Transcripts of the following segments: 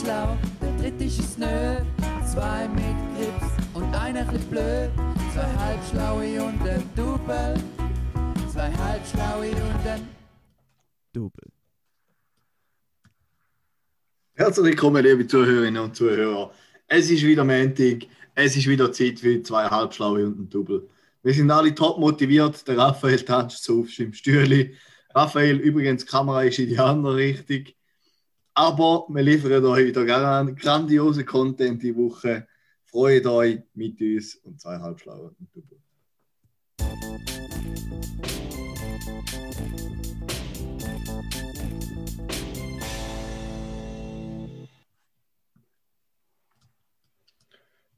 schlau, der dritte ist es nö. Zwei mit Grips und einer bisschen blöd. Zwei halbschlaue und ein Double. Zwei halbschlaue und ein Double. Herzlich willkommen, liebe Zuhörerinnen und Zuhörer. Es ist wieder Montag, es ist wieder Zeit für zwei Halbschlaue und ein Double. Wir sind alle top motiviert. Der Raphael tanzt so auf seinem Stühle. Raphael, übrigens, die Kamera ist in die andere Richtung. Aber wir liefern euch wieder gran- grandiosen Content die Woche. Freut euch mit uns und zwei Halbschlaue und Double.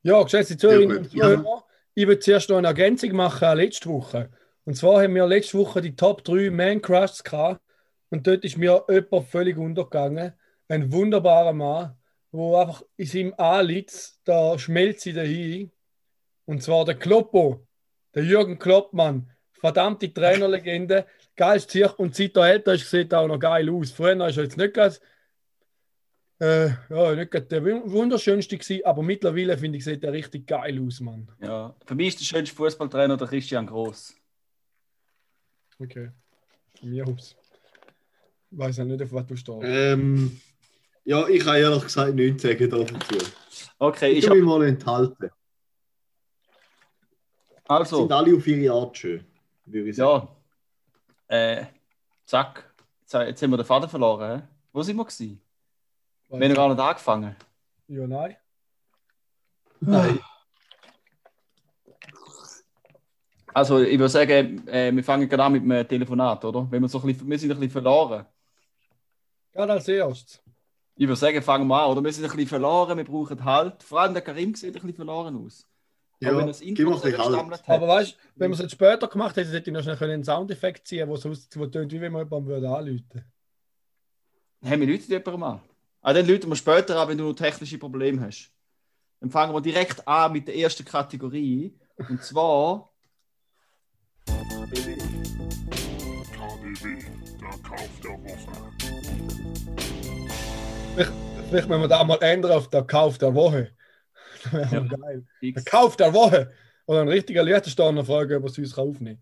Ja, geschätzte Zuhörerinnen und. Zuhörer, ich will zuerst noch eine Ergänzung machen an letzte Woche. Und zwar haben wir letzte Woche die Top 3 Man Crushs gehabt und dort ist mir jemand völlig untergegangen. Ein wunderbarer Mann, wo einfach in seinem Anlitz, da schmelzt sie dahin. Und zwar der Kloppo, der Jürgen Kloppmann, verdammte Trainerlegende, geiles Tier und seit er älter ist, sieht er auch noch geil aus. Früher ist er jetzt nicht ganz äh, ja, nicht gerade der wunderschönste gewesen, aber mittlerweile finde ich, sieht er richtig geil aus, Mann. Ja, für mich ist der schönste Fußballtrainer der Christian Groß. Okay. Von mir aus. Ich weiß ja nicht, auf was du stehst. Ähm, ja, ich kann ehrlich gesagt nichts sagen dazu. Okay, Ich ich will mich mal enthalten. also, Sind alle auf ihre Art schön, würde ich sagen. ja. Äh, zack. Jetzt jetzt haben wir den Faden verloren. He? Wo sind wir gewesen? Wir haben noch gar nicht angefangen. Ja, nein. Nein. Also, ich würde sagen, äh, wir fangen gerade an mit einem Telefonat, oder? Wenn wir, so ein bisschen, wir sind ein bisschen verloren. Gerade als erstes. Ich würde sagen, fangen wir an, oder? Wir sind ein bisschen verloren, wir brauchen Halt. Vor allem der Karim sieht ein bisschen verloren aus. Ja, Aber wenn das gib mir ein bisschen Halt. Aber weißt du, wenn wir es jetzt später gemacht hätten, hätte ich noch schnell einen Soundeffekt ziehen, wo es wo tönt, wie wenn man jemanden würde anrufen Haben wir Leute jemandem an? Ah, dann läuten wir später an, wenn du noch technische Probleme hast. Dann fangen wir direkt an mit der ersten Kategorie. Und zwar. KDW, der Kauf der Woche. Vielleicht müssen wir da mal ändern auf der Kauf der Woche. Das wäre Ja. geil. Der. Kauf der Woche! Oder ein richtiger Liechtensteiner fragen, ob er es uns aufnehmen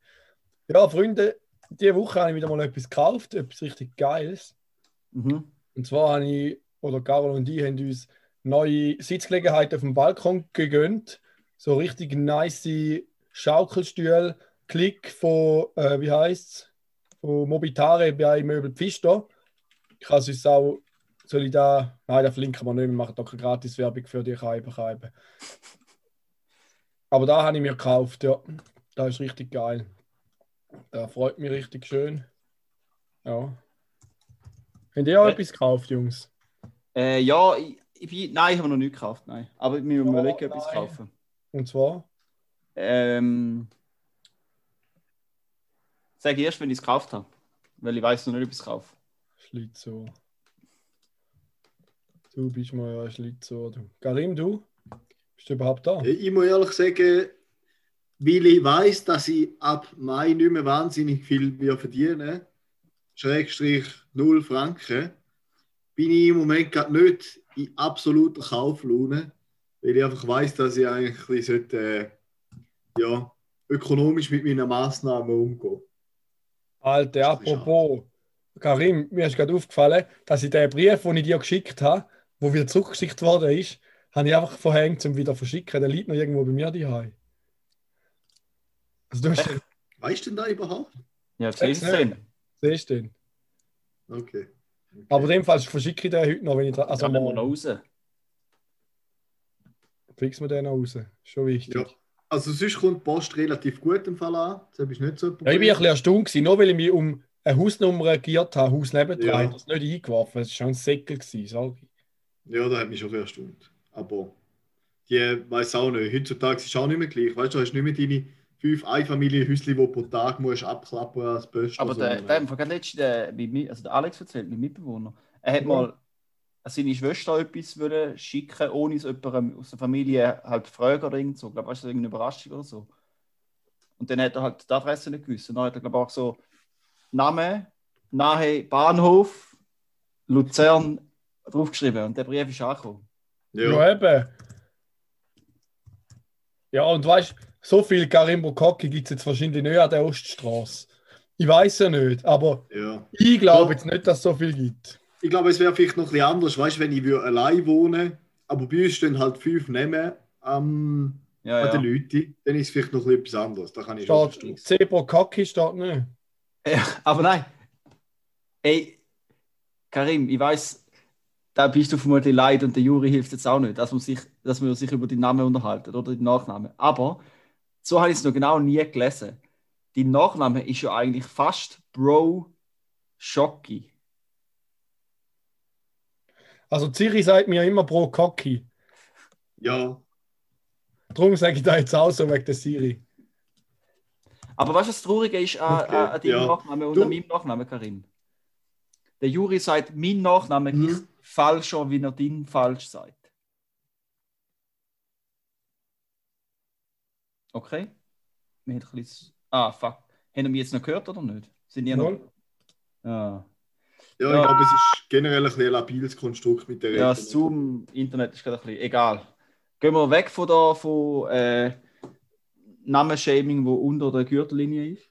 kann. Ja, Freunde, diese Woche habe ich wieder mal etwas gekauft, etwas richtig Geiles. Mhm. Und zwar habe ich, oder Carol und ich haben uns neue Sitzgelegenheiten auf dem Balkon gegönnt. So richtig nice Schaukelstühle, Klick von, äh, wie heißt es, von Mobitare bei Möbel Pfister. Ich kann es uns auch, soll ich da, nein, da verlinken wir nicht, wir machen doch keine Gratis-Werbung für die Scheibe. Scheibe. Aber da habe ich mir gekauft, ja. Da ist richtig geil. Da freut mich richtig schön. Ja. Habt ihr auch Äh. etwas gekauft, Jungs? Äh, ja, ich, ich bin, nein, ich habe noch nichts gekauft. Nein. Aber wir müssen Oh, überlegen, etwas kaufen. Und zwar? Ähm, sag erst, wenn ich es gekauft habe. Weil ich weiß noch nicht, ob ich es kaufe. Schlitzohr. Du bist mal ja ein Schlitzohr. Du. Karim, du? Bist du überhaupt da? Ich muss ehrlich sagen, weil ich weiß, dass ich ab Mai nicht mehr wahnsinnig viel wir verdienen, Schrägstrich 0 Franken, bin ich im Moment gerade nicht in absoluter Kauflaune, weil ich einfach weiß, dass ich eigentlich sollte, äh, ja, ökonomisch mit meinen Massnahmen umgehen. Alter, apropos. Karim, mir ist gerade aufgefallen, dass ich den Brief, den ich dir geschickt habe, wo wieder zurückgeschickt worden ist, habe ich einfach verhängt, um wieder zu verschicken. Der liegt noch irgendwo bei mir daheim. Also du hast den, Weißt du denn da überhaupt? Ja, es Sag's denn? siehst du den. Okay. okay. Aber in dem Fall verschicke ich den heute noch, wenn ich da, also Also, wir noch mal, raus. fix wir den noch raus. Schon wichtig. Ja. Also sonst kommt die Post relativ gut im Fall an. Das ist nicht so Ja, ich war ein bisschen erstaunt, gewesen, nur weil ich mich um eine Hausnummer reagiert habe, Haus nebendran, Ja. das nicht eingeworfen. Das war schon ein Säckel, gewesen, sag ich. Ja, das hat mich schon erstaunt. Aber die weiß auch nicht. Heutzutage ist es auch nicht mehr gleich. Weißt du, du hast nicht mehr deine fünf Einfamilienhäuschen, die pro Tag musst abklappen als Böst. Aber der, der, der, der letzte, der, also der Alex erzählt, mein Mitbewohner, er hat Ja. mal seine Schwester etwas wollen schicken, ohne es jemandem aus der Familie halt fragen oder irgend so. Ich glaube, das ist irgendeine Überraschung oder so. Und dann hat er halt die Adresse nicht gewusst. Und dann hat er, glaube ich, auch so Name, nahe Bahnhof, Luzern, draufgeschrieben und der Brief ist angekommen. Ja. Ja, eben. Ja, und weißt du, so viel Karimbo Kocki gibt es jetzt wahrscheinlich nicht an der Oststraße. Ich weiß ja nicht, aber ja. ich glaube jetzt nicht, dass es so viel gibt. Ich glaube, es wäre vielleicht noch ein bisschen anders, weißt du, wenn ich würde allein wohne, aber bei uns stehen halt fünf Nehmen am Ja, an ja. den Leuten, dann ist es vielleicht noch ein bisschen etwas anderes. Da kann ich schon Steht verstehen. Zebra Kocki steht nicht. ja. Aber nein. Ey, Karim, ich weiß, da bist du vermutlich leid und der Juri hilft jetzt auch nicht, dass man sich, dass wir sich über die Namen unterhalten oder die Nachnamen. Aber so habe ich es noch genau nie gelesen. Die Nachname ist ja eigentlich fast Bro Schocki. Also Zürich sagt mir ja immer pro Kocki. Ja, Darum sage ich da jetzt auch so wegen der Siri. Aber was das Traurige ist an, Okay, an, an deinem ja. Nachnamen und Du- an meinem Nachnamen, Karim? Der Juri sagt, mein Nachname Mhm. ist falscher, wie er dein falsch sagt. Okay? Wir haben ein bisschen... Ah, fuck. Haben wir jetzt noch gehört oder nicht? Sind die noch... Wohl. Ja. ja, Ja. ich glaube, es ist generell ein bisschen ein labiles Konstrukt mit der Ja, Rede. das Zoom-Internet ist gerade ein bisschen egal. Gehen wir weg von da, von äh, Namenshaming, wo unter der Gürtellinie ist.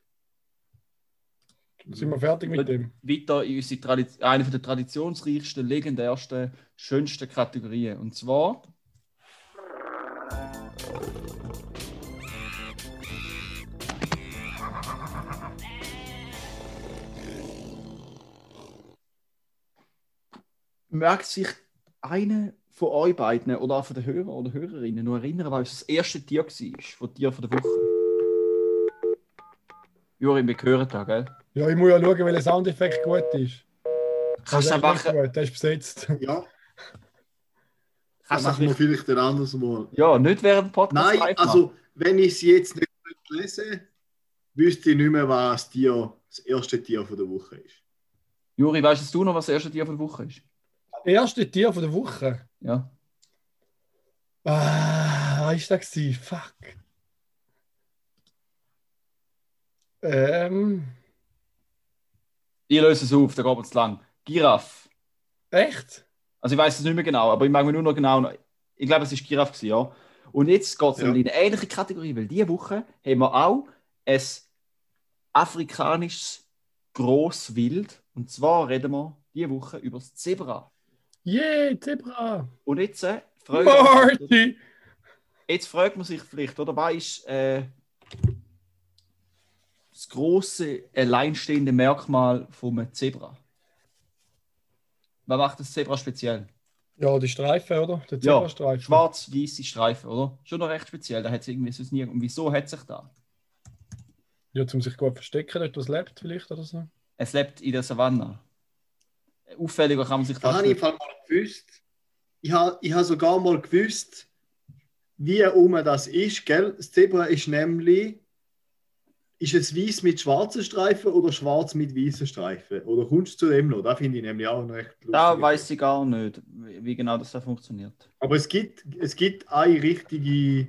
Sind wir fertig mit dem? weiter in unsere Tradi eine der traditionsreichsten, legendärsten, schönsten Kategorien. Und zwar. Merkt sich eine von euch beiden oder auch von den Hörern oder Hörerinnen noch erinnern, was das erste Tier war, von Tier von der Woche? Juri, wir hören da, gell? Ja, ich muss ja schauen, welcher Soundeffekt gut ist. Kannst du Der ist einfach, nicht gut, der ist besetzt. Ja, das kannst du machen wir vielleicht ein anderes Mal. Ja, nicht während Podcast Nein, also, wenn ich es jetzt nicht lese, wüsste ich nicht mehr, was Tier, das erste Tier von der Woche ist. Juri, weißt du noch, was das erste Tier von der Woche ist? Erste Tier von der Woche. Ja. Ah, was war das? Fuck. Ähm, Ich löse es auf, da geht es lang. Giraffe. echt? Also ich weiß es nicht mehr genau, aber ich mag mich nur noch genau. noch- Ich glaube, es war Giraffe, gewesen, ja. Und jetzt geht es Ja. in eine ähnliche Kategorie, weil diese Woche haben wir auch ein afrikanisches Grosswild. Und zwar reden wir diese Woche über das Zebra. Yeah, Zebra. Und jetzt, äh, fragt jetzt fragt man sich vielleicht, oder was ist äh, das große alleinstehende Merkmal vom Zebra? Was macht das Zebra speziell? Ja, die Streifen, oder? Der Ja, Zebrastreifen. Schwarz-weiße Streifen, oder? Schon noch recht speziell. Da hat es irgendwie sonst nie. Und wieso hat sich da? Ja, zum sich gut verstecken, dort was lebt vielleicht oder so. Es lebt in der Savanne. Auffälliger kann man sich Da fast habe ich mal gewusst. Ich habe ich habe sogar mal gewusst, wie um das ist. Gell? Das Zebra ist nämlich. Ist es weiß mit schwarzen Streifen oder schwarz mit weißen Streifen? Oder kommst du zu dem noch? Da finde ich nämlich auch recht lustig. Da weiß ich gar nicht, wie genau das da funktioniert. Aber es gibt, es gibt eine richtige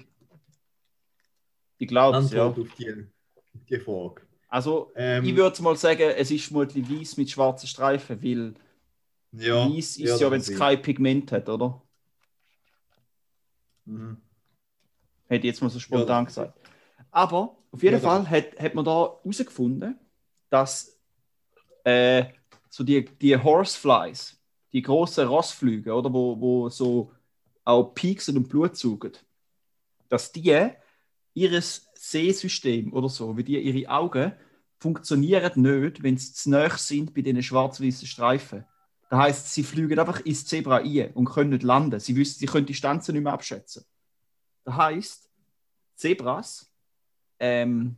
Ich glaube es, ja. Antwort auf die, auf die Frage. Also, Ähm, ich würde mal sagen, es ist vermutlich weiß mit schwarzen Streifen, weil ja, weiß ist ja, wenn es kein Pigment hat, oder? Mhm. Hätte ich jetzt mal so spontan Ja, gesagt. Aber auf jeden Ja, Fall hat, hat man da herausgefunden, dass äh, so die, die Horseflies, die großen Rossflüge, oder, wo, wo so auch pieksen und Blut saugen, dass die ihres Sehsystem oder so, wie die ihre Augen, funktionieren nicht, wenn sie zu nahe sind bei diesen schwarz-weißen Streifen. Das heißt, sie fliegen einfach ins Zebra ein und können nicht landen. Sie wissen, sie können die Distanzen nicht mehr abschätzen. Das heißt, Zebras ähm,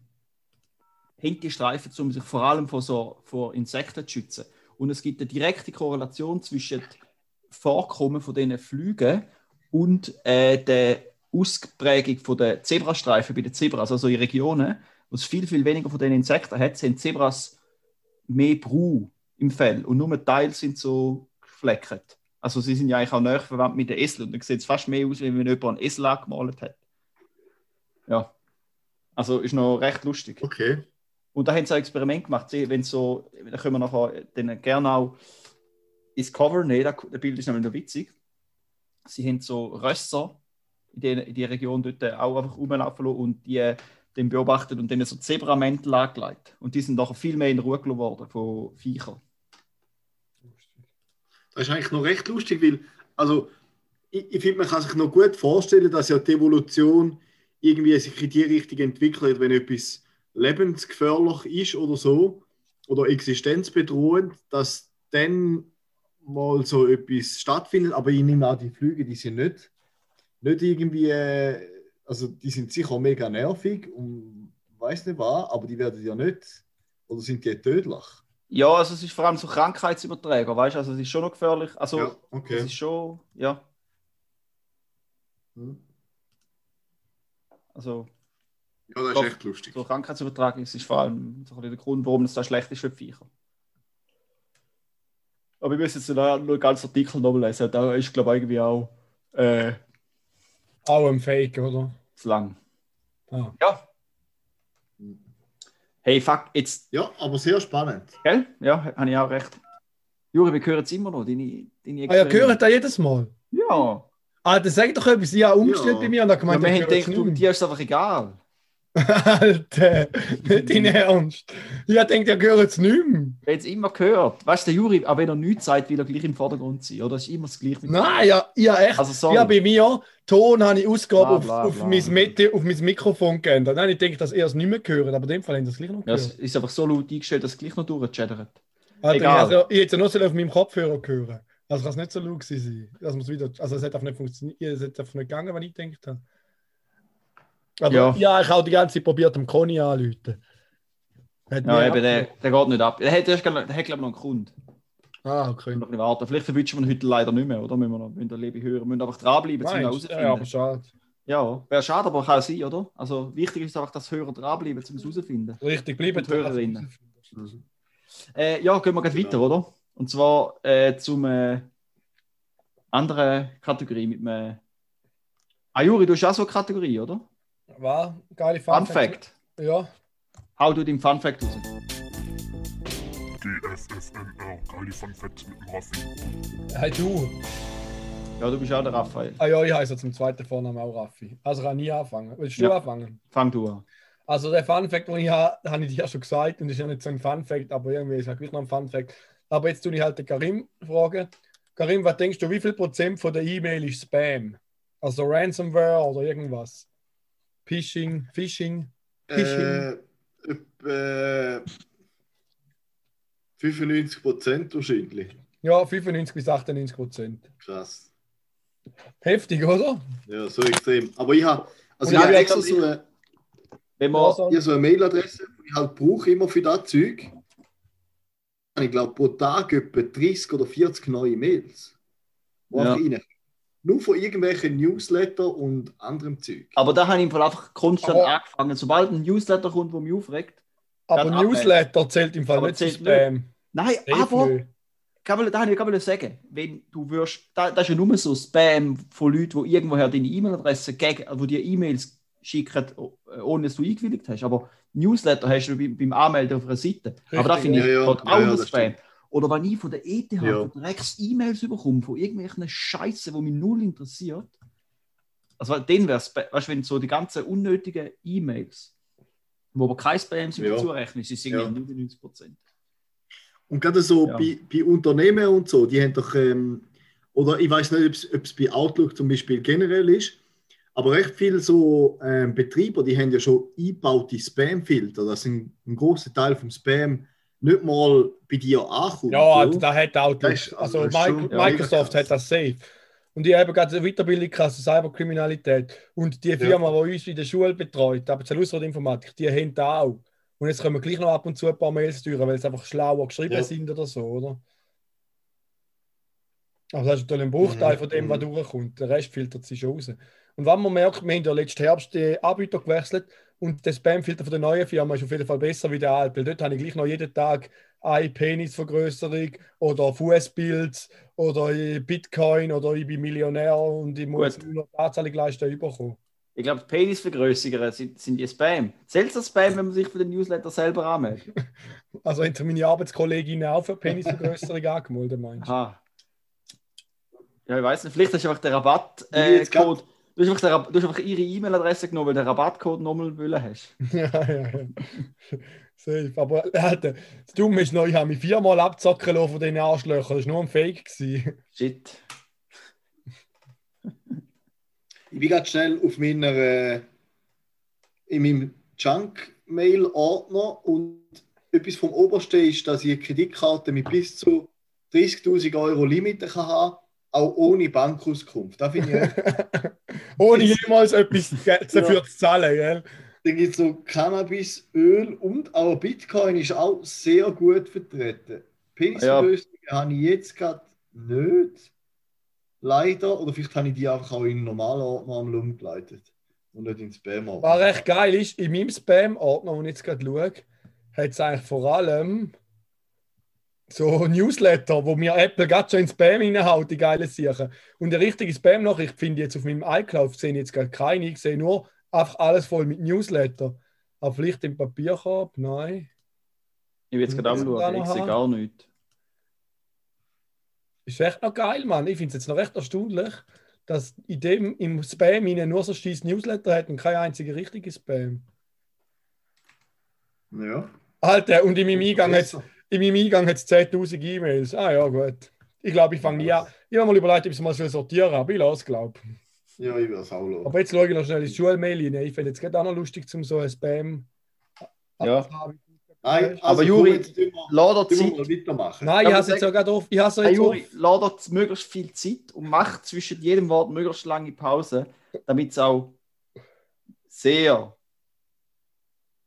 haben die Streifen, um sich vor allem vor, so, vor Insekten zu schützen. Und es gibt eine direkte Korrelation zwischen dem Vorkommen von diesen Flügen und äh, der Ausprägung von der Zebrastreifen bei den Zebras. Also in Regionen, wo es viel, viel weniger von diesen Insekten hat, sind Zebras mehr Brau im Fell und nur Teile sind so gefleckert. Also sie sind ja eigentlich auch näher verwandt mit den Eseln und dann sieht es fast mehr aus, wie wenn jemand einen Esel angemalt hat. Ja. Also ist noch recht lustig. ins Cover nehmen, das das Bild ist nämlich noch witzig. Sie haben so Rösser in die, in die Region dort auch einfach rumlaufen lassen und die äh, den beobachtet und denen so Zebramäntel angelegt. Und die sind nachher viel mehr in Ruhe gelassen worden von Viechern. Das ist eigentlich noch recht lustig, weil, also, ich, ich finde, man kann sich noch gut vorstellen, dass ja die Evolution irgendwie sich in die Richtung entwickelt, wenn etwas lebensgefährlich ist oder so, oder existenzbedrohend, dass dann mal so etwas stattfindet. Aber ich nehme an, die Flüge, die sind nicht, nicht irgendwie, äh, also die sind sicher mega nervig und weiß nicht was, aber die werden ja nicht, oder sind die tödlich? Ja, also es ist vor allem so Krankheitsüberträger, weißt du? Also es ist schon noch gefährlich. Also ja, es okay. ist schon, ja. Hm. Also Ja, das ist Doch. echt lustig. so Krankheitsübertragung ist vor allem so der Grund, warum es da schlecht ist für die Viecher. Aber ich muss jetzt nur ganz Artikel nochmal lesen. Da ist, glaube ich, irgendwie auch äh, Auch ein Fake, oder? zu lang. Ah. Ja. Hey, fuck, jetzt, Ja, aber sehr spannend. gell? Ja, habe ich auch recht. Juri, wir hören jetzt immer noch deine, deine Ah, ja, hören da jedes Mal. Ja. Ah, dann sag doch etwas. Ja, umgestellt Ja. bei mir und dann ja gemeint, wir ich haben gedacht, es du, dir ist es einfach egal. Alter, nicht in Ernst. Ich denke, ihr gehört es nicht mehr. Wer jetzt immer gehört. Weißt du, der Juri, aber wenn er nichts sagt, will er gleich im Vordergrund sein. Oder ist immer das Gleiche. Nein, ja, ja echt. Also, sorry. Ja, bei mir, Ton habe ich Ausgabe Bla, bla, auf, auf, bla. mein Mete, auf mein Mikrofon geändert. Nein, ich denke, dass ihr es nicht mehr gehört, aber in dem Fall haben sie es gleich noch Ja, gehört. es ist einfach so laut eingestellt, dass es gleich noch durchchattert. Alter, egal. Also, ich hätte es ja nur auf meinem Kopfhörer hören. Also kann es nicht so laut sein. Dass man's wieder, also es hat einfach nicht funktioniert, es hat einfach nicht gegangen, was ich gedacht habe. Aber Ja. ja, ich habe die ganze Zeit probiert, dem Conny anzurufen. Hat Ja, eben, der, der geht nicht ab. Der hat, der hat glaube ich, noch einen Kunden. Ah, okay. Noch bisschen warten. Vielleicht verwünschen wir ihn heute leider nicht mehr, oder? Müssen wir noch, müssen wir liebe hören. Wir müssen einfach dranbleiben, um Meinst du? herauszufinden. Ja, aber schade. Ja, wäre schade, aber kann sein, oder? Also wichtig ist einfach, dass Hörer dranbleiben, um es herauszufinden. Richtig, bleiben Und Hörerinnen. Mhm. Äh, ja, gehen wir gleich Genau. weiter, oder? Und zwar äh, zum äh, anderen Kategorie mit einem. Ah, Juri, du hast auch so eine Kategorie, oder? War geile Fun Fact. Ja. Hau du den Fun Fact raus. GFFNR, geile Fun Facts mit dem Raffi. Hey du. Ja, du bist auch der Raphael. Ah ja, ich heiße zum zweiten Vornamen auch Raffi. Also kann ich anfangen. Willst du Ja. anfangen? Fang du an. Also der Fun Fact, den ich habe, habe ich dir ja schon gesagt und ist ja nicht so ein Fun Fact, aber irgendwie ist ja gleich noch ein Fun Fact. Aber jetzt tue ich halt den Karim fragen. Karim, was denkst du, wie viel Prozent von der E-Mail ist Spam? Also Ransomware oder irgendwas? Phishing, Phishing? Äh, etwa 95 Prozent wahrscheinlich. Ja, 95 bis 98 Prozent. Krass. Heftig, oder? Ja, so extrem. Aber ich habe also ich habe ja, extra so eine, Wenn wir, Ja, so- so eine Mailadresse, die ich halt brauche immer für das Zeug. Ich glaube, pro Tag etwa 30 oder 40 neue Mails. Die Ja. rein. Nur von irgendwelchen Newsletter und anderem Zeug. aber da habe ich im Fall einfach konstant Aber- angefangen. Sobald ein Newsletter kommt, der mich aufregt. Aber Dann abmelden. Newsletter zählt im Fall Aber nicht zu zählt Spam. Nein, Safe aber nicht. kann da habe ich gerade sagen, wenn du wirst, da, das ist ja nur so Spam von Leuten, die irgendwoher deine E-Mail-Adresse gegen, wo dir E-Mails schicken, äh, ohne dass du eingewilligt hast. Aber Newsletter hast du beim, Anmelden auf einer Seite. aber da Richtig, finde ich ja, ja. Ja, auch ja, nur das Spam. Oder wenn ich von der ETH Ja. direkt E-Mails bekomme von irgendwelchen Scheiße, die mich null interessiert. Also dann wäre es, weißt du, wenn so die ganzen unnötigen E-Mails, wo aber kein Spam sind, Ja. dazu rechnen, ist es Ja. irgendwie 99 Prozent. Und gerade so Ja. bei, bei Unternehmen und so, die haben doch, ähm, oder ich weiß nicht, ob es bei Outlook zum Beispiel generell ist, aber recht viele so ähm, Betreiber, die haben ja schon eingebaute Spam-Filter, dass ein, ein großer Teil vom Spam nicht mal bei dir ankommt. Ja, oder? also da hat Outlook. Das Also Mi- schon- ja, Microsoft mega hat das safe. Und ich habe gerade eine Weiterbildung gehabt Cyberkriminalität. Und die Firma, die uns in der Schule betreut, aber Informatik, die haben da auch. Und jetzt können wir gleich noch ab und zu ein paar Mails steuern, weil sie einfach schlauer geschrieben Ja. sind oder so, oder? Also das ist natürlich ein Bruchteil Mhm, von dem, was mhm. durchkommt. Der Rest filtert sich schon raus. Und wenn man merkt, wir haben ja letzten Herbst den Anbieter gewechselt und der Spamfilter von der neuen Firma ist auf jeden Fall besser wie der alte. Weil dort habe ich gleich noch jeden Tag eine Penisvergrößerung oder Fußbild oder Bitcoin oder ich bin Millionär und ich muss Gut. nur noch Anzahlung leisten überkommen. Ich glaube, die Penisvergrößerungen sind, sind die Spam. Zählt das Spam, wenn man sich für den Newsletter selber anmeldet? Also haben meine Arbeitskolleginnen auch für Penisvergrößerung angemeldet, meinst du? Aha. Ja, ich weiß nicht. Vielleicht hast du einfach den Wie Rabattcode. Äh, du, hast einfach du hast einfach ihre E-Mail-Adresse genommen, weil du den Rabattcode nochmal wollen hast. ja, ja, ja. Safe. Aber äh, das Dumme ist noch, ich habe mich viermal abzocken lassen von diesen Arschlöchern. Das war nur ein Fake. Gewesen. Shit. Ich bin gerade schnell auf meiner, äh, in meinem Junk-Mail-Ordner und etwas vom Obersten ist, dass ich eine Kreditkarte mit bis zu 30.000 Euro Limit kann haben, auch ohne Bankauskunft. Da finde ich Ohne jemals etwas dafür Ja. zu zahlen. Gell? Dann gibt es so Cannabis, Öl und auch Bitcoin ist auch sehr gut vertreten. Penislösungen habe ich jetzt gerade nicht. Leider. Oder vielleicht habe ich die einfach auch in einen normalen Ordner einmal umgeleitet. Und nicht in Spam-Ordner. Was recht geil ist, in meinem Spam-Ordner, wo ich jetzt gerade schaue, hat es eigentlich vor allem so Newsletter, wo mir Apple gerade schon in Spam reinhaut, die geile Sachen. Und eine richtige Spam-Nachricht finde ich jetzt auf meinem iCloud, sehe ich jetzt gerade keine, ich sehe nur einfach alles voll mit Newsletter. Aber vielleicht im Papierkorb, nein. Ich will jetzt gerade auch Ja, schauen, da ich sehe gar nichts. Ist echt noch geil, Mann. Ich finde es jetzt noch recht erstaunlich, dass in dem, im Spam ihnen nur so scheiß Newsletter hat und kein einziger richtiger Spam. Ja. Alter, und in meinem Eingang hat Besser. In meinem Eingang hat es 10.000 E-Mails. Ah ja, gut. Ich glaube, ich fange nie an. Ich habe mal überlegt, ob ich es mal so sortieren soll, aber ich lasse es, glaube Ja, ich will es auch schauen. Aber jetzt schaue ich noch schnell ins Schulmail rein. Ich finde es gerade auch noch lustig, zum so ein Spam. Ja. Nein, Aber also, Juri, jetzt tun wir, Lass dir Zeit. weitermachen. Nein, ich Aber habe es jetzt ja gerade auf. Ich jetzt. Juri, lass dir möglichst viel Zeit und mach zwischen jedem Wort möglichst lange Pause, damit es auch sehr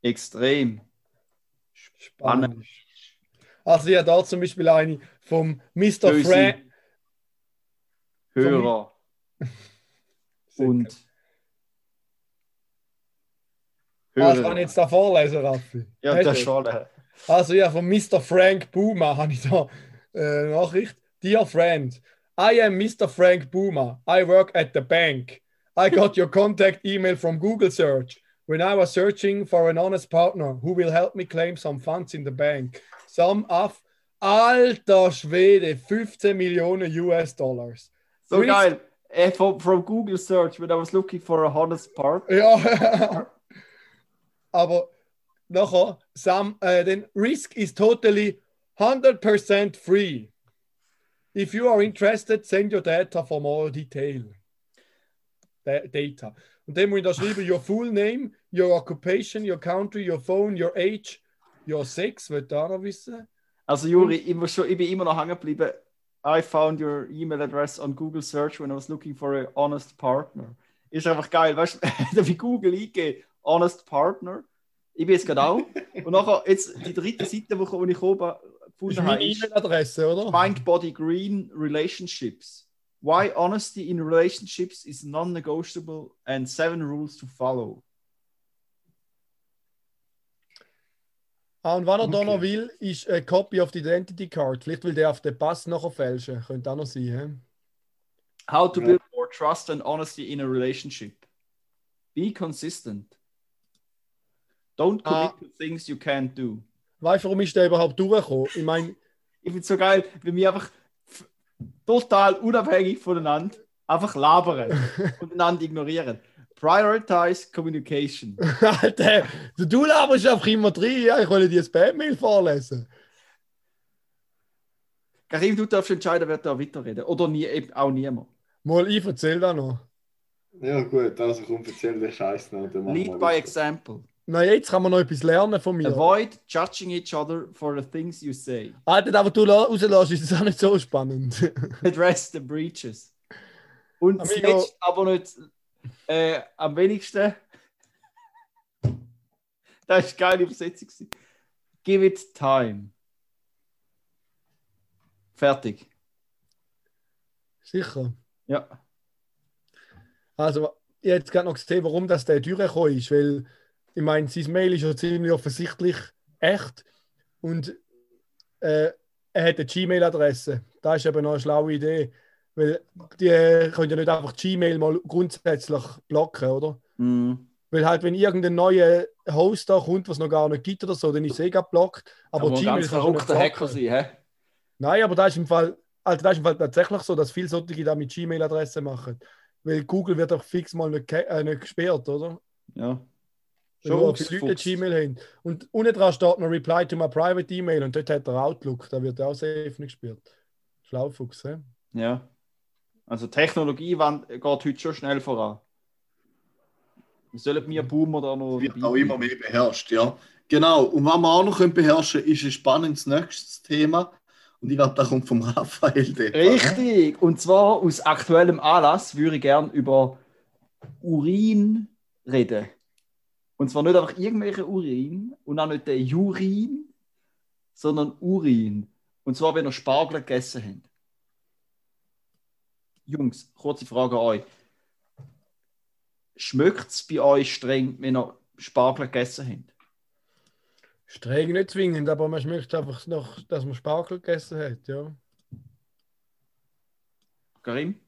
extrem Spannend. Also habe da zum Beispiel eine vom Mr. Frank. Hörer und Ah, kann ich Hörer. jetzt da vorlesen, Raffi? Ja, Hast das schon. Also ja, von Mr. Frank Boomer habe ich da äh, Nachricht. Dear friend, I am Mr. Frank Boomer. I work at the bank. I got your contact email from Google search when I was searching for an honest partner who will help me claim some funds in the bank. Some of alter Schwede, er 15 Millionen US Dollars. So Chris- geil. Äh, from, from Google Search, when I was looking for a honest part. Ja. Aber nachher, oh, some, äh, den Risk is totally 100% free. If you are interested, send your data for more detail. Da- Data. Und dann muss ich da schreiben, your full name, your occupation, your country, your phone, your age, your sex, wollt ihr auch noch wissen? Also Juri, ich, schon, ich bin immer noch hängen geblieben. I found your email address on Google Search when I was looking for a honest partner. Ist einfach geil, weißt du, wie Google eingeben, honest partner. Ich bin jetzt gerade auch. Und nachher, jetzt die dritte Seite, wo, ich oben gefunden habe, ist E-Mail-Adresse, oder? Mind Body Green Relationships. Why honesty in relationships is non-negotiable and seven rules to follow. Ah, und was er da Okay. noch will, ist eine Copy of the Identity Card. Vielleicht will der auf den Pass nachher fälschen. Könnte auch noch sein. hä? How to build more trust and honesty in a relationship. Be consistent. Don't commit Ah. to things you can't do. Weißt du, warum ist der überhaupt durchgekommen? Ich meine, Ich finde es so geil, wie wir einfach total unabhängig voneinander einfach labern und einander ignorieren. Prioritize communication. Alter, du, du laberst einfach immer drin. Ja, ich wollte dir ein Spam-Mail vorlesen. Karim, du darfst entscheiden, wer da weiterreden. Oder nie, auch niemand. Mal, ich erzähl da noch. Ja, gut, also komm, erzähl den Scheiß noch. wir Lead by weiter. example. Na, jetzt kann man noch etwas lernen von mir. Avoid judging each other for the things you say. Alter, aber du rauslässt, ist das auch nicht so spannend. Address the breaches. Und Amigo. zuletzt, aber nicht äh, am wenigsten. Das ist geile Übersetzung. Give it time. Fertig. Sicher. Ja. Also, ich jetzt gerade noch gesehen, warum das der durchgekommen ist, weil ich meine, sein Mail ist ja ziemlich offensichtlich echt und äh, er hat eine Gmail-Adresse. Das ist eben noch eine schlaue Idee, weil die können ja nicht einfach Gmail mal grundsätzlich blocken, oder? Mhm. Weil halt, wenn irgendein neuer Host da kommt, was noch gar nicht gibt oder so, dann ist es eh geblockt. Aber, ein Gmail nicht verrückter Hacker sein, hä? Nein, aber da ist im Fall, also das ist im Fall tatsächlich so, dass viele solche da mit Gmail-Adressen machen. Weil Google wird auch fix mal nicht, äh, nicht gesperrt, oder? Ja. Weil auch viele Leute. Gmail haben. Und unten dran steht noch Reply to my private email und dort hat er Outlook, da wird auch safe nicht gesperrt. Schlaufuchs, hä? Ja. Also Technologie geht heute schon schnell voran. Sollen wir Boomer da noch wird auch immer mehr beherrscht, ja. Genau, und was wir auch noch können beherrschen können, ist ein spannendes nächstes Thema. Und ich glaube, da kommt vom Raphael. der- Richtig. Und zwar aus aktuellem Anlass würde ich gerne über Urin reden. Und zwar nicht einfach irgendwelche Urin und auch nicht der Jurin, sondern Urin. Und zwar, wenn ihr Spargel gegessen habt. Jungs, kurze Frage an euch. Schmeckt es bei euch streng, wenn ihr Spargel gegessen habt? Streng nicht zwingend, aber man schmeckt einfach noch, dass man Spargel gegessen hat, ja. Karim?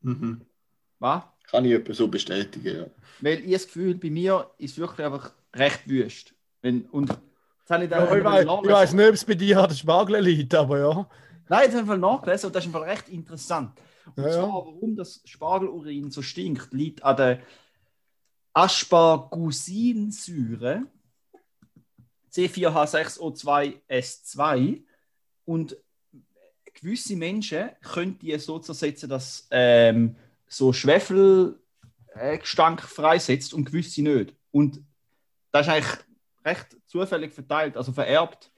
Mhm. Was? Kann ich etwa so bestätigen, ja. Weil ich das Gefühl, bei mir ist wirklich einfach recht wüst. Wenn, und jetzt habe ich dann ja ich, weiß, ich weiß nicht, ob es bei dir an der Spargel liegt, aber ja. Nein, jetzt habe ich einfach nachgelesen und das ist einfach recht interessant. Und Ja, zwar, warum das Spargelurin so stinkt, liegt an der Aspargusinsäure C4H6O2S2 und gewisse Menschen können die so zersetzen, dass ähm, so Schwefelgestank freisetzt und gewisse nicht. Und das ist eigentlich recht zufällig verteilt, also vererbt.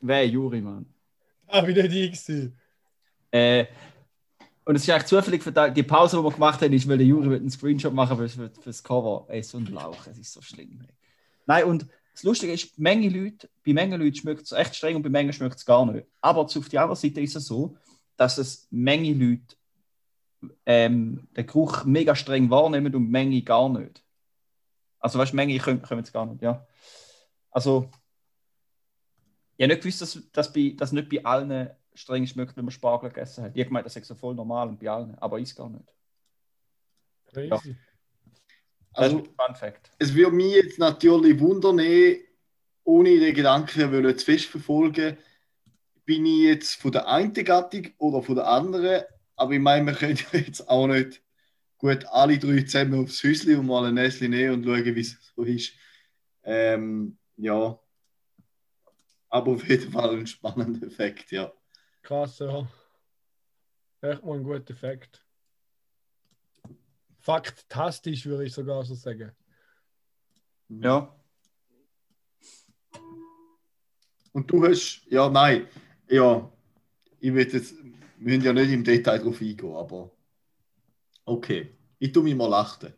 Wer Juri, Mann? Ah, wie nicht ich gewesen. Äh, und es ist eigentlich zufällig verteilt. Die Pause, die wir gemacht haben, ist, weil der Juri einen Screenshot machen für, für, für das Cover. Ey, so ein Lauch, es ist so schlimm. Ey. Nein, und das Lustige ist, die Menge Leute, bei Menge Leute schmeckt es echt streng und bei Menge schmeckt es gar nicht. Aber auf die andere Seite ist es so, dass es Menge Leute ähm, den Geruch mega streng wahrnehmen und Menge gar nicht. Also, weißt du, Menge kommen, kommen jetzt gar nicht, ja. Also, ich habe nicht gewusst, dass, dass, bei, nicht bei allen streng schmeckt, wenn man Spargel gegessen hat. Ich gemeint, das ist so voll normal und bei allen, aber ist gar nicht. Crazy. Das Also, Fun Fact. es würde mich jetzt natürlich wundern, eh, ohne den Gedanken wollen zu fest verfolgen, bin ich jetzt von der einen Gattung oder von der anderen. Aber ich meine, wir können ja jetzt auch nicht gut alle drei zusammen aufs Häuschen und mal ein Näschen nehmen und schauen, wie es so ist. Ähm, ja. Aber auf jeden Fall ein spannender Effekt, ja. Krass, ja. Echt mal ein guter Fakt. Faktastisch, würde ich sogar so sagen. Ja. Und du hast, ja, nein, ja, ich will jetzt, wir müssen ja nicht im Detail drauf eingehen, aber okay, ich tue mich mal achten.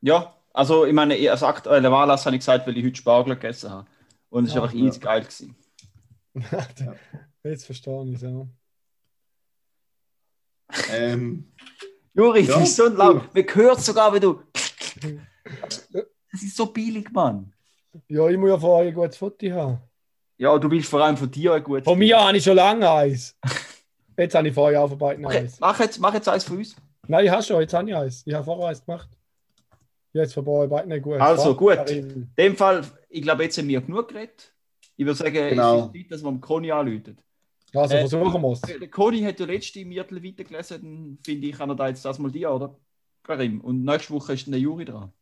Ja, also ich meine, als aktuelle Anlass habe ich gesagt, weil ich heute Spargel gegessen habe. Und es war Ah, einfach ja. easy geil. Gewesen. Jetzt verstehe ich es ja. Ähm, Juri, Ja, du bist so ein laut. Man hört sogar, wie du. Das ist so billig, Mann. Ja, ich muss ja euch ein gutes Foto haben. Ja, du willst vor allem von dir ein gutes. Von mir habe ich schon lange eins. Jetzt habe ich euch auch von beiden Okay, eins. mach, jetzt, mach jetzt eins von uns. Nein, ich habe schon, jetzt habe ich eins. Ich habe vorher eins gemacht. Jetzt von euch beiden nicht gut. Also, gut. In dem Fall, ich glaube, jetzt haben wir genug geredet. Ich würde sagen, Genau. es ist Zeit, dass wir dem Conny anrufen. Also, Äh, versuchen wir es. Der Conny hat ja letzte Miertel weitergelesen, dann finde ich, kann er da jetzt das mal dir, oder? Karim. Und nächste Woche ist dann der Juri dran.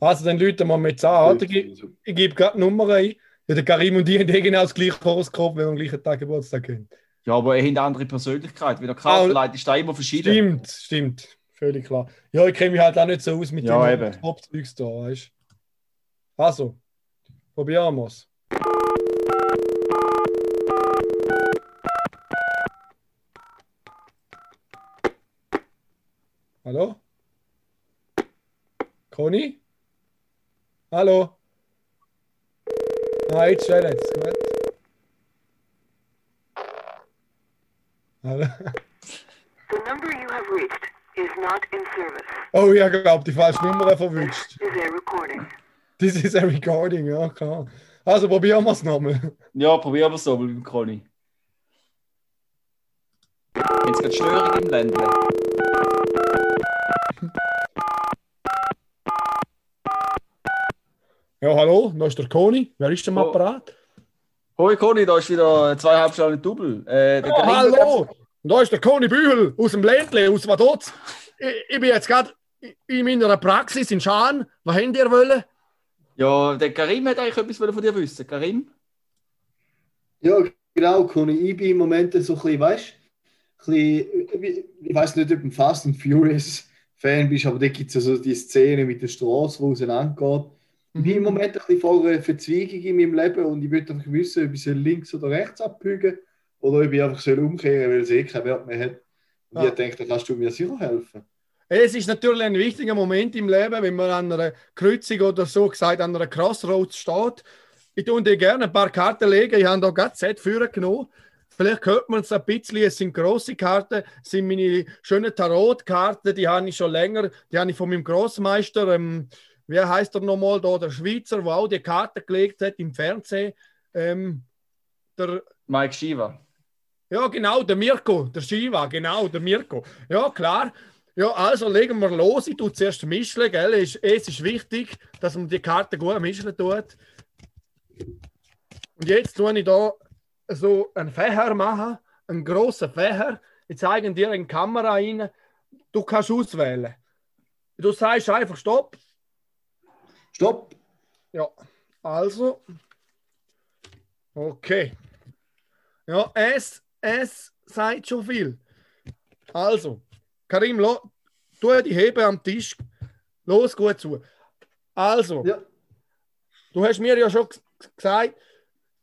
Also, dann Leute wir mit an. Ich gebe, ich gebe gerade die Nummer ein. Ja, der Karim und ich haben eh genau das gleiche Horoskop, wenn wir am gleichen Tag Geburtstag haben. Ja, aber er hat eine andere Persönlichkeit. Wie der Karte Ah, leitet, ist da immer verschieden. Stimmt, stimmt. Völlig klar. Ja, ich kenne mich halt auch nicht so aus mit Ja, dem. Horoskop-Zeugs da, weißt du. Also, probieren wir es. Hallo? Conny? Hallo? Ah, jetzt schnell, jetzt, gut. Hallo? The number you have reached is not in service. Oh, ich glaube, die falsche Nummer verwünscht. Is a recording. Das ist ein Recording, ja, klar. Also probieren wir es nochmal. Ja, probieren wir es so mit Conny. Jetzt gerade Störung im Ländle. Ja, hallo, da ist der Koni. Wer ist denn am Oh. Apparat? Hoi Conny, da ist wieder zweieinhalb Stunden Double. Äh, der Oh, hallo! Und da ist der Conny Bühel aus dem Ländle, aus Vaduz. Ich, ich bin jetzt gerade in meiner Praxis in Schaan. Was habt ihr wollen? Ja, der Karim hat eigentlich etwas von dir wissen. Karim? Ja, genau, Conny. Ich bin im Moment so ein bisschen, weißt du, ich weiß nicht, ob ein Fast and Furious Fan bist, aber da gibt es ja so die Szene mit der Straße, wo es angeht. Ich bin im Moment ein bisschen vor einer Verzweigung in meinem Leben und ich möchte einfach wissen, ob ich links oder rechts abbiegen oder ob ich einfach soll umkehren weil es eh keinen Wert mehr hat. Und Ja. ich denke, da kannst du mir sicher helfen. Es ist natürlich ein wichtiger Moment im Leben, wenn man an einer Kreuzung oder so gesagt an einer Crossroads steht. Ich tue dir gerne ein paar Karten legen. Ich habe da gerade Z führen genommen. Vielleicht hört man es ein bisschen. Es sind grosse Karten, es sind meine schönen Tarotkarten. Die habe ich schon länger. Die habe ich von meinem Großmeister, ähm, wie heißt er nochmal da, der Schweizer, der auch die Karten gelegt hat im Fernsehen. Ähm, der, Mike Shiva. ja, genau, der Mirko, der Shiva, genau, der Mirko. Ja, klar. Ja, also legen wir los. Ich tue zuerst mischen, gell? Es ist, wichtig, dass man die Karte gut mischen tut. Und jetzt tue ich da so einen Fächer machen, einen grossen Fächer. Ich zeige dir in die Kamera rein. Du kannst auswählen. Du sagst einfach Stopp. Stopp! Ja, also. Okay. Ja, es, es sagt schon viel. Also, Karim, lo, tu die Hebe am Tisch. Los, gut zu. Also, Ja. du hast mir ja schon gesagt,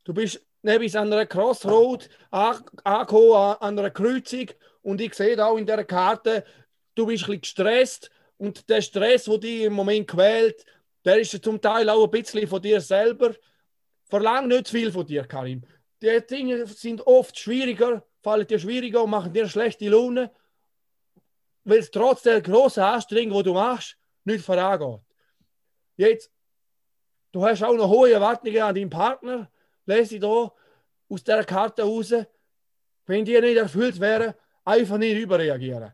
du bist neben an einer Crossroad an- angekommen, an einer Kreuzung. Und ich sehe da auch in der Karte, du bist ein gestresst. Und der Stress, der dich im Moment quält, der ist zum Teil auch ein bisschen von dir selber. Verlang nicht zu viel von dir, Karim. Die Dinge sind oft schwieriger, fallen dir schwieriger und machen dir schlechte Laune, weil es trotz der großen Anstrengung, die du machst, nicht vorangeht. Jetzt, du hast auch noch hohe Erwartungen an deinen Partner, lese ich da aus der Karte raus. Wenn die nicht erfüllt wären, einfach nicht überreagieren.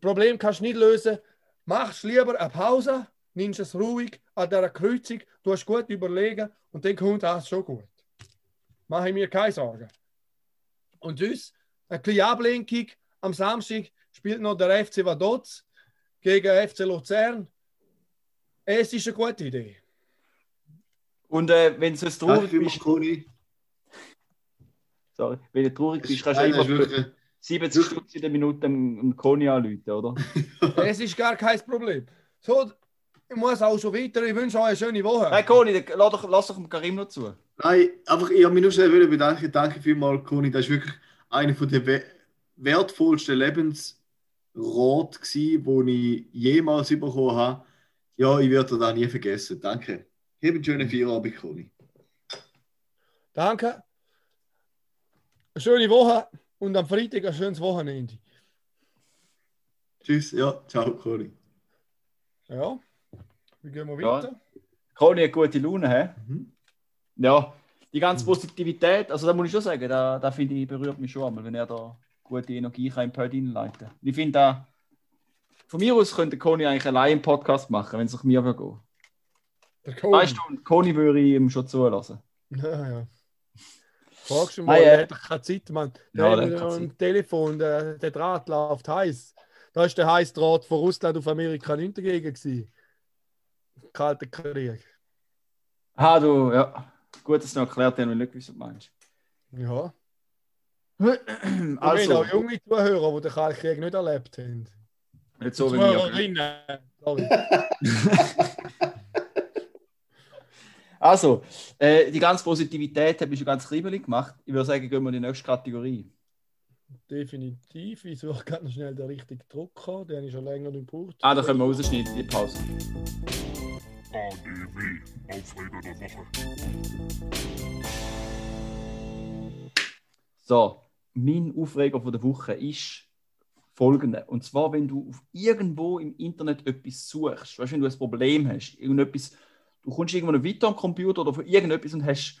Problem kannst du nicht lösen. Machst lieber eine Pause, nimmst es ruhig an dieser Kreuzung, du hast gut überlegen und dann kommt das schon gut. Mache ich mir keine Sorgen. Und sonst, eine kleine Ablenkung. Am Samstag spielt noch der FC Vaduz gegen FC Luzern. Es ist eine gute Idee. Und äh, wenn du traurig vielmals, bist, Conny. sorry, wenn du traurig bist, kannst du immer wirklich, 70 Stutz in der Minute dem Conny anrufen, oder? Es ist gar kein Problem. So, ich muss auch schon weiter. Ich wünsche euch eine schöne Woche. Hey dann lass doch, lass doch Karim noch zu. Nein, einfach, ich habe mich nur schnell wollen bedanken. Danke vielmals, Conny. Das war wirklich einer von der we wertvollsten Lebensrat, den ich jemals bekommen habe. Ja, ich werde das nie vergessen. Danke. Hab einen schönen Feierabend, Conny. Danke. Eine schöne Woche und am Freitag ein schönes Wochenende. Tschüss. Ja, ciao, Conny. Ja, wie gehen wir Ja. weiter? Conny hat gute Laune, hä? Mhm. Ja, die ganze Positivität, also da muss ich schon sagen, da, da finde ich, berührt mich schon einmal, wenn er da gute Energie kann im Pod hineinleiten kann. Ich finde da, von mir aus könnte Conny eigentlich allein einen Podcast machen, wenn es nach mir würde gehen. Der Zwei Conny. Stunden Conny würde ich ihm schon zulassen. Ja, ja. Fragst du Ah, mal, ja. er hat doch keine Zeit, Mann. Ja, Der der hat am Telefon, der, der Draht läuft heiß. Da ist der Heißdraht von Russland auf Amerika nicht dagegen gewesen. Kalter Krieg. Ah, du, ja. Gut, dass du noch erklärt hast, wenn du nicht gewusst was du meinst. Ja. Wir haben Also, auch junge Zuhörer, die den Kalten Krieg nicht erlebt haben. nicht so wie. Zuhörerinnen. Sorry. Also, äh, die ganze Positivität habe ich schon ganz kribbelig gemacht. Ich würde sagen, gehen wir in die nächste Kategorie. Definitiv. Ich suche gerade noch schnell den richtigen Drucker. Den habe ich schon länger nicht gebraucht. Ah, da können wir rausschneiden, die Pause. ADW, Aufreger der Woche. So, mein Aufreger von der Woche ist folgender. Und zwar, wenn du auf irgendwo im Internet etwas suchst, weißt, du, wenn du ein Problem hast, irgendetwas, du kommst irgendwo nicht weiter am Computer oder von irgendetwas und hast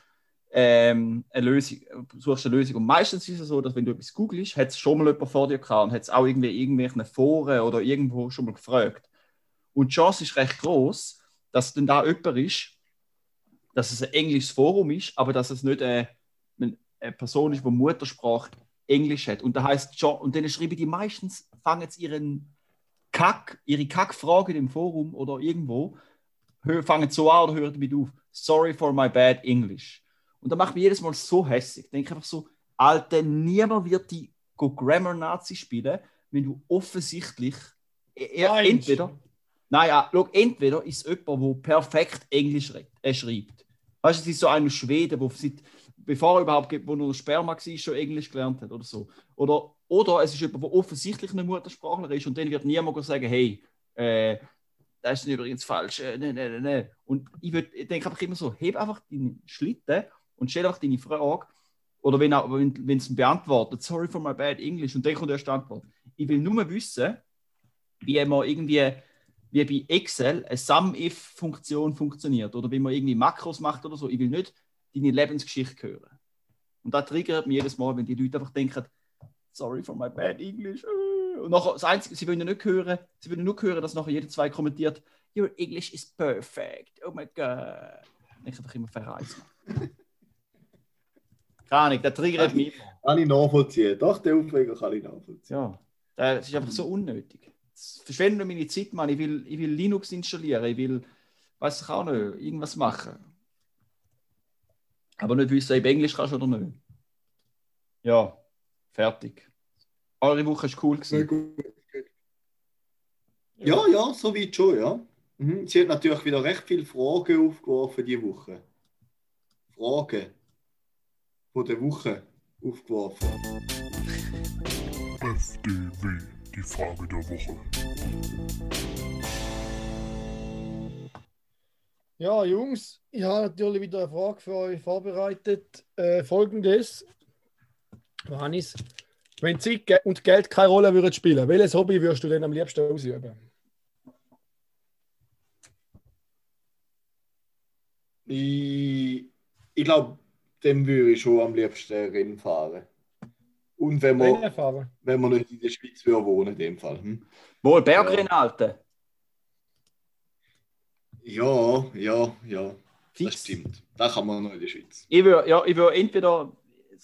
ähm, eine Lösung, suchst eine Lösung. Und meistens ist es so, dass wenn du etwas googelst, hat es schon mal jemand vor dir gehabt und hat es auch irgendwie irgendwelchen Foren oder irgendwo schon mal gefragt. Und die Chance ist recht groß, dass dann da jemand ist, dass es ein englisches Forum ist, aber dass es nicht eine, eine Person ist, die Muttersprache Englisch hat. Und da heißt und dann schreiben die meistens, fangen sie ihren Kack, ihre Kackfragen im Forum oder irgendwo, fangen so an oder hören damit auf. Sorry for my bad English. Und da macht mich jedes Mal so hässlich. Denke einfach so, Alter, niemand wird die go Grammar Nazi spielen, wenn du offensichtlich er, Meinst du? entweder Nein, ja, schau, entweder ist jemand, der perfekt Englisch äh, schreibt. Weißt du, es ist so ein Schwede, der seit, bevor er überhaupt, wo nur Sperma war, schon Englisch gelernt hat oder so. Oder, oder es ist jemand, der offensichtlich ein Muttersprachler ist und dann wird niemand sagen, hey, äh, das ist übrigens falsch. Äh, nee, nee, nee, nee. Und ich, ich denke einfach immer so, heb einfach deinen Schlitten und stell einfach deine Frage. Oder wenn er- wenn wenn es beantwortet, sorry for my bad English, und dann kommt erst die Antwort. Ich will nur wissen, wie man irgendwie, wie bei Excel eine Sum-If-Funktion funktioniert oder wie man irgendwie Makros macht oder so. Ich will nicht deine Lebensgeschichte hören. Und das triggert mich jedes Mal, wenn die Leute einfach denken, sorry for my bad English. Und nachher, das Einzige, sie wollen ja nicht hören, sie wollen nur hören, dass nachher jeder zwei kommentiert, your English is perfect. Oh my God. Ich einfach immer verreisen. Keine Ahnung, der triggert mich. Kann ich nachvollziehen. Doch, den Aufreger kann ich nachvollziehen. Ja, das ist einfach so unnötig. Das verschwendet meine Zeit, Mann. Ich will, ich will Linux installieren, ich will, weiß ich auch nicht, irgendwas machen. Aber nicht wissen, ob Englisch kannst oder nicht. Ja, fertig. Eure Woche ist cool Sehr gewesen. gut. Ja, ja, soweit schon, ja. Mhm. Sie hat natürlich wieder recht viele Fragen aufgeworfen diese Woche. Fragen von der Woche aufgeworfen. FDW, die Frage der Woche. Ja, Jungs, ich habe natürlich wieder eine Frage für euch vorbereitet. Äh, Folgendes. Johannes, wenn Zeit und Geld keine Rolle würden spielen, welches Hobby würdest du denn am liebsten ausüben? Ich, ich glaube, dem würde ich schon am liebsten Rennen fahren. Und wenn man, fahren. wenn man nicht in der Schweiz würde wohnen, in dem Fall. Hm? Wohl, Bergrennen, Alter. Ja, ja, ja. Das Fix. stimmt. Da kann man noch in der Schweiz. Ich würde ja, ich würd entweder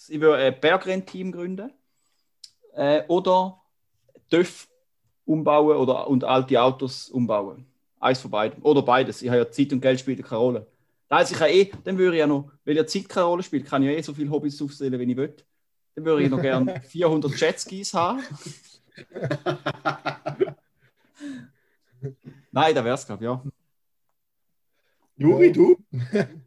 ich würd ein Bergrennteam gründen äh, oder TÜV umbauen oder, und alte Autos umbauen. Eins von beiden. Oder beides. Ich habe ja Zeit und Geld spielt keine Rolle. Heisst, ich kann eh, dann würde ich ja noch, weil ja Zeit keine Rolle spielt, kann ich ja eh so viele Hobbys aufzählen, wenn ich will. Dann würde ich noch gerne 400 Jetskis haben. Nein, da wäre es, glaube ich, ja. Juri, du?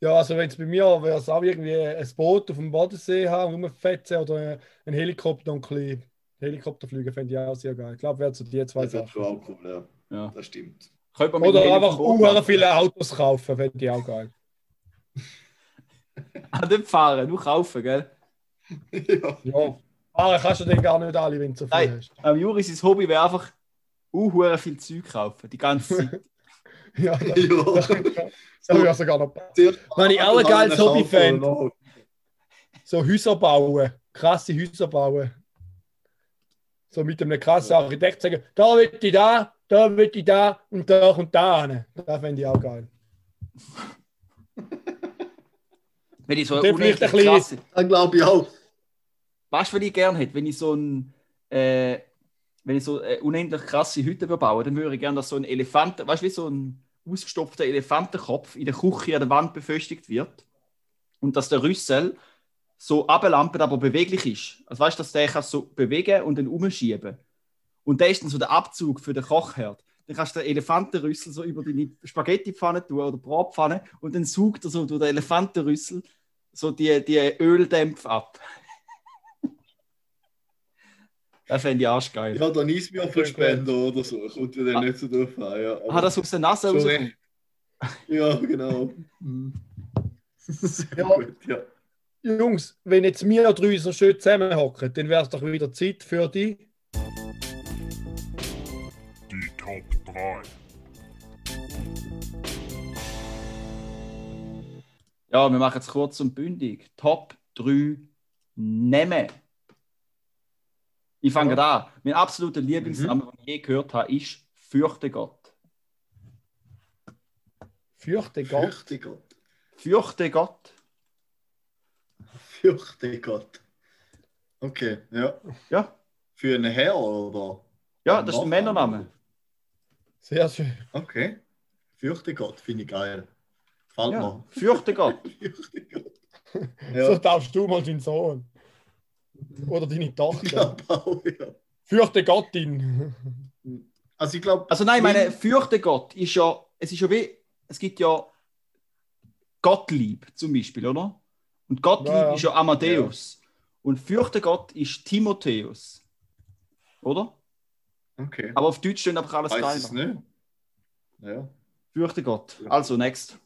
Ja, also wenn es bei mir wäre es auch irgendwie ein Boot auf dem Bodensee haben, rumfetzen oder ein Helikopter und ein bisschen Helikopter fliegen, fände ich auch sehr geil. Ich glaube, wären so die zwei Das wäre Sachen. schon auch cool, ja. ja. Das stimmt. Oder dem einfach dem unheimlich viele Autos kaufen, fände ich auch geil. Ah, nicht fahren, nur kaufen, gell? ja. Ja. Aber kannst du den gar nicht alle, wenn du so viel Nein. hast. Am Juri, sein Hobby wäre einfach uh, viel Zeug kaufen, die ganze Zeit. Ja, das, ja. das wäre sogar noch Wenn ich ein geiles Hobby noch- so Häuser bauen, krasse Häuser bauen. So mit einem krassen Architekt sagen, da will ich da, da will ich da und da und da hin. Das fände ich auch geil. Wenn ich so eine ein krasse, Dann glaube ich auch. weißt du, was ich gerne hätte, wenn ich so ein, äh, wenn ich so eine unendlich krasse Hütte baue, dann würde ich gerne, dass so ein Elefant, weißt du, wie so ein ausgestopfter Elefantenkopf in der Küche an der Wand befestigt wird und dass der Rüssel so ablampert, aber beweglich ist. Also weißt du, dass der kann so bewegen und dann umschieben. Und der ist dann so der Abzug für den Kochherd. Dann kannst du den Elefantenrüssel so über deine Spaghettipfanne tun oder Bratpfanne und dann saugt er so durch den Elefantenrüssel so die, die Öldämpfe ab. das fände ich arschgeil. Ja, dann ist mir für Spender oder so. Kommt ja dann Ah. nicht so drauf an. Ja. Ah, das aus der Nase rauskommt. Ja, genau. Sehr Ja. gut, ja. Jungs, wenn jetzt wir drei so schön zusammenhocken, dann wäre es doch wieder Zeit für die. Die Top 3. Ja, wir machen es kurz und bündig. Top 3 Namen. Ich fange Ja. an. Mein absoluter Lieblingsname, den ich je gehört habe, ist Fürchte Gott. Fürchte Gott. Fürchte Gott. Fürchte Gott. Fürchte Gott. Okay, ja. Ja, Für einen Herr oder? ja das ist ein Männername. Sehr schön. Okay. Fürchte Gott, finde ich geil. Gefällt Ja, mir. fürchte Gott. Fürchte Gott. So Ja, darfst du mal deinen Sohn. Oder deine Tochter. glaube auch, ja. Fürchte Gattin. Also ich glaube. Also nein, meine fürchte Gott ist ja, es ist ja wie, es gibt ja Gottlieb zum Beispiel, oder? Und Gottlieb Ja, ja. ist ja Amadeus. Und fürchte Gott ist Timotheus. Oder? Okay. Aber auf Deutsch steht einfach alles Weiß es gleich. nicht. Ja. Fürchte Gott. Also, next.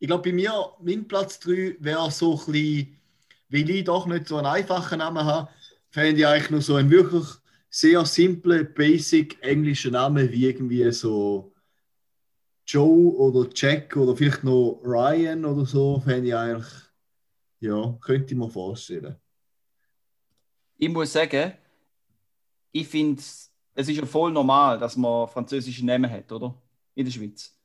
Ich glaube, bei mir, mein Platz 3 wäre so ein bisschen, weil ich doch nicht so einen einfachen Namen habe, fände ich eigentlich nur so einen wirklich sehr simplen, basic englischen Namen wie irgendwie so Joe oder Jack oder vielleicht noch Ryan oder so, fände ich eigentlich, ja, könnte ich mir vorstellen. Ich muss sagen, ich finde, es ist ja voll normal, dass man französische Namen hat, oder? In der Schweiz.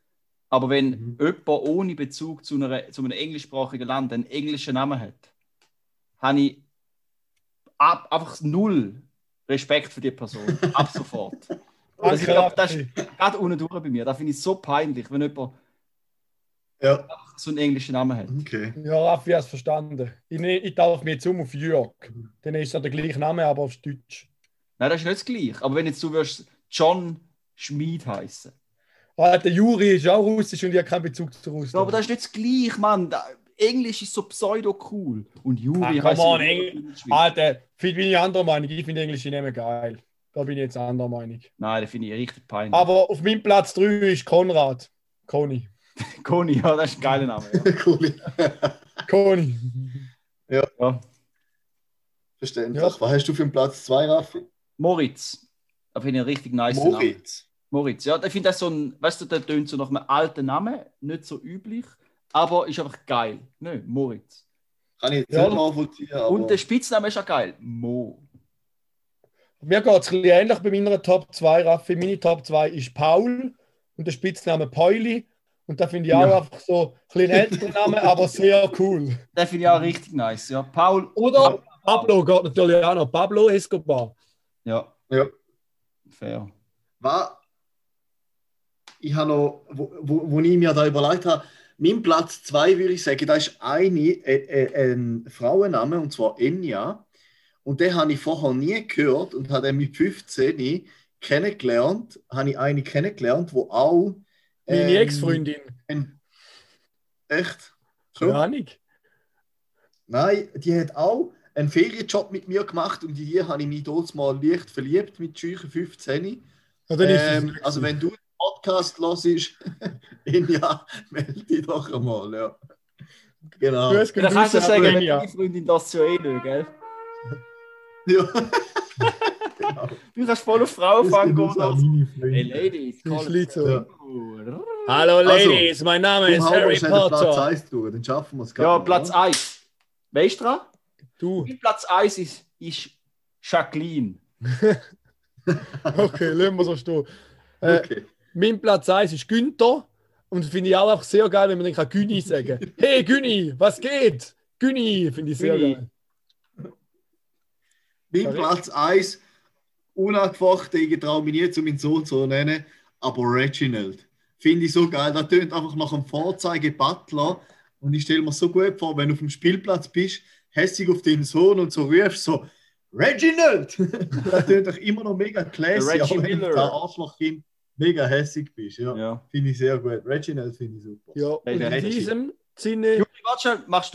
Aber wenn Mhm. jemand ohne Bezug zu, einer, zu einem englischsprachigen Land einen englischen Namen hat, habe ich ab, einfach null Respekt für die Person. Ab sofort. Das, ich Danke, glaub, das ist gerade unten durch bei mir. Das finde ich so peinlich, wenn jemand Ja, so einen englischen Namen hat. okay. Ja, Raffi hat es verstanden. Ich, ne- ich tauche mir jetzt um auf Jörg. Dann ist ja der gleiche Name, aber auf Deutsch. Nein, das ist nicht das Gleiche. Aber wenn jetzt du wirst John Schmid heißen. Ah, der Juri ist auch russisch und ich habe keinen Bezug zu Russland. Ja, aber das ist nicht das Gleiche, Mann. Englisch ist so pseudo-cool. Und Juri Ah, come on, ja Engl- in der Schweiz. Alter, bin ich anderer Meinung. Ich finde englische Namen geil. Da bin ich jetzt anderer Meinung. Nein, das finde ich richtig peinlich. Aber auf meinem Platz 3 ist Konrad. Koni. Conny, ja, das ist ein geiler Name. Ja. cool. Koni. ja. Verständlich. Ja. Was hast du für einen Platz 2, Raffi? Moritz. Da finde ich einen richtig nice Namen. Moritz. Moritz, ja, ich finde das so ein, weißt du, der tönt so nach einem alten Namen, nicht so üblich, aber ist einfach geil. Ne, Moritz. Kann ich jetzt Ja. nachvollziehen, aber... Und der Spitzname ist auch geil. Mo. Mir geht es ein bisschen ähnlich bei meiner Top 2, Raffi. Meine Top 2 ist Paul und der Spitzname Pauli. Und da finde ich auch Ja. einfach so ein bisschen älterer Name, aber sehr cool. Den finde ich auch richtig nice. Ja, Paul. Oder Pablo geht natürlich auch noch. Pablo Escobar. Ja, Ja. fair. Was ich habe noch, wo, wo, wo ich mir da überlegt habe, mein Platz 2 würde ich sagen, da ist eine, äh, äh, ein Frauenname, und zwar Enya. Und den habe ich vorher nie gehört und habe mit 15 kennengelernt, habe ich eine kennengelernt, wo auch Meine ähm, Ex-Freundin. ein- Echt? So? Keine Ahnung. Nein, die hat auch einen Ferienjob mit mir gemacht und in die habe ich mich dort mal leicht verliebt mit scheuchen 15. Ja, dann ist Ähm, also wenn du Podcast hörst, ja, melde dich doch einmal, ja. Genau. Grüß Dann kannst du sagen, wenn Enya. deine Freundin das ja eh nicht, gell? Ja. genau. Du kannst voll auf Frauen fangen Das ist Hey. Ladies, Das call. Ja. Hallo Also, Ladies, mein Name ist Harry den Platz Potter. 1 durch, dann schaffen wir es Ja, Platz 1. Weißt du? Du, Mein Platz 1 ist, ist Jacqueline. okay, lassen wir so stehen. Äh, Okay. Mein Platz 1 ist Günther. Und das finde ich auch einfach sehr geil, wenn man dann kann Güni sagen kann. Hey Güni, was geht? Güni, finde ich sehr Güni. geil. Mein. Platz 1, unangefochten, ich traue mich nie zu meinem Sohn zu nennen, aber Reginald. Finde ich so geil. Das tönt einfach nach einem Vorzeige-Butler. Und ich stelle mir so gut vor, wenn du auf dem Spielplatz bist, hässig auf deinen Sohn und so rufst, so Reginald! das tönt doch immer noch mega classy, auch wenn du Miller. da Arschlochkind mega hässig bist. Ja, Ja. Finde ich sehr gut. Reginald finde ich super. Ja, in diesem Sinne. Juri, warte schnell, machst